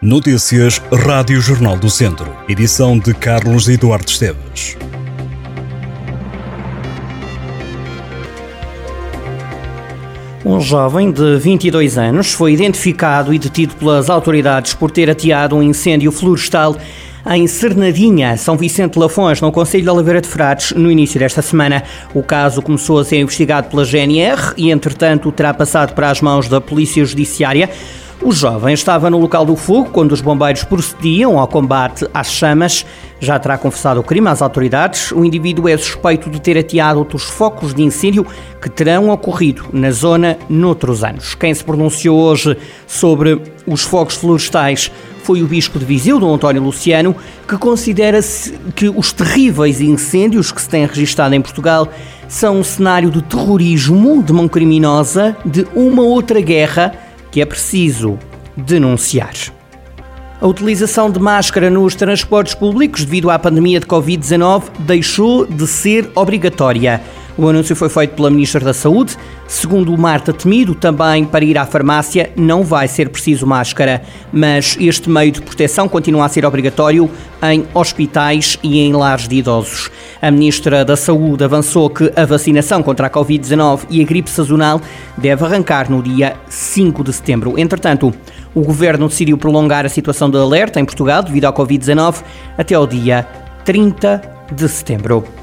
Notícias Rádio Jornal do Centro. Edição de Carlos Eduardo Esteves. Um jovem de 22 anos foi identificado e detido pelas autoridades por ter ateado um incêndio florestal em Cernadinha, São Vicente de Lafões, no Conselho de Oliveira de Frades, no início desta semana. O caso começou a ser investigado pela GNR e, entretanto, terá passado para as mãos da Polícia Judiciária. O jovem estava no local do fogo quando os bombeiros procediam ao combate às chamas. Já terá confessado o crime às autoridades. O indivíduo é suspeito de ter ateado outros focos de incêndio que terão ocorrido na zona noutros anos. Quem se pronunciou hoje sobre os fogos florestais foi o Bispo de Viseu, Dom António Luciano, que considera que os terríveis incêndios que se têm registrado em Portugal são um cenário de terrorismo, de mão criminosa, de uma outra guerra que é preciso denunciar. A utilização de máscara nos transportes públicos devido à pandemia de Covid-19 deixou de ser obrigatória. O anúncio foi feito pela Ministra da Saúde. Segundo Marta Temido, também para ir à farmácia não vai ser preciso máscara, mas este meio de proteção continua a ser obrigatório em hospitais e em lares de idosos. A Ministra da Saúde avançou que a vacinação contra a Covid-19 e a gripe sazonal deve arrancar no dia 5 de setembro. Entretanto, o Governo decidiu prolongar a situação de alerta em Portugal devido à Covid-19 até ao dia 30 de setembro.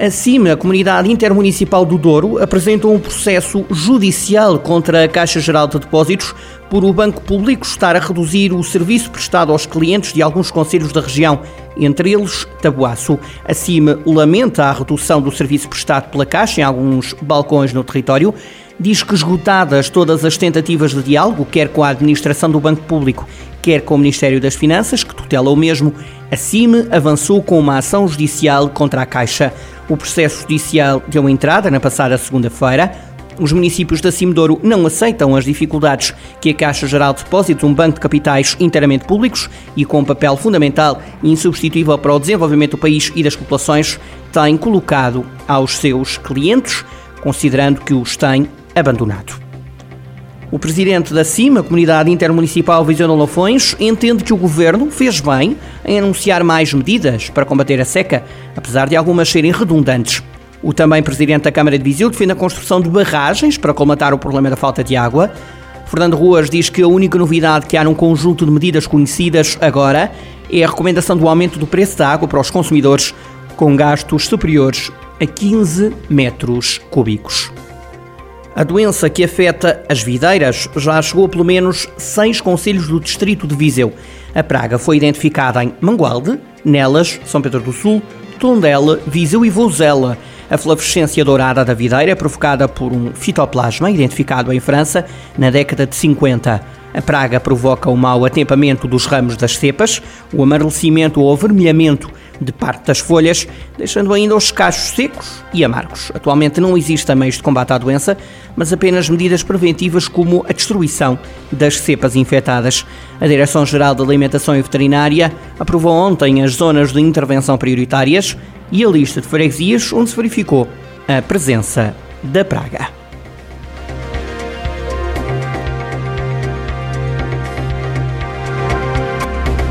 Acima, a Comunidade Intermunicipal do Douro apresentou um processo judicial contra a Caixa Geral de Depósitos por o Banco Público estar a reduzir o serviço prestado aos clientes de alguns conselhos da região, entre eles Tabuaço. Acima lamenta a redução do serviço prestado pela Caixa em alguns balcões no território diz que esgotadas todas as tentativas de diálogo, quer com a administração do Banco Público, quer com o Ministério das Finanças, que tutela o mesmo, a CIME avançou com uma ação judicial contra a Caixa. O processo judicial deu entrada na passada segunda-feira. Os municípios da Cimedouro não aceitam as dificuldades que a Caixa Geral de Depósitos, um banco de capitais inteiramente públicos e com um papel fundamental e insubstituível para o desenvolvimento do país e das populações, tem colocado aos seus clientes, considerando que os tem abandonado. O presidente da CIMA, Comunidade Intermunicipal de Lafões, entende que o governo fez bem em anunciar mais medidas para combater a seca, apesar de algumas serem redundantes. O também presidente da Câmara de Viseu defende a construção de barragens para colmatar o problema da falta de água. Fernando Ruas diz que a única novidade que há num conjunto de medidas conhecidas agora é a recomendação do aumento do preço da água para os consumidores com gastos superiores a 15 metros cúbicos. A doença que afeta as videiras já chegou a pelo menos seis conselhos do distrito de Viseu. A praga foi identificada em Mangualde, Nelas, São Pedro do Sul, Tondela, Viseu e Vouzela. A flavescência dourada da videira é provocada por um fitoplasma identificado em França na década de 50. A praga provoca o mau atemperamento dos ramos das cepas, o amarelecimento ou avermelhamento de parte das folhas, deixando ainda os cachos secos e amargos. Atualmente não existem meios de combate à doença, mas apenas medidas preventivas como a destruição das cepas infectadas. A Direção-Geral da Alimentação e Veterinária aprovou ontem as zonas de intervenção prioritárias e a lista de freguesias onde se verificou a presença da praga.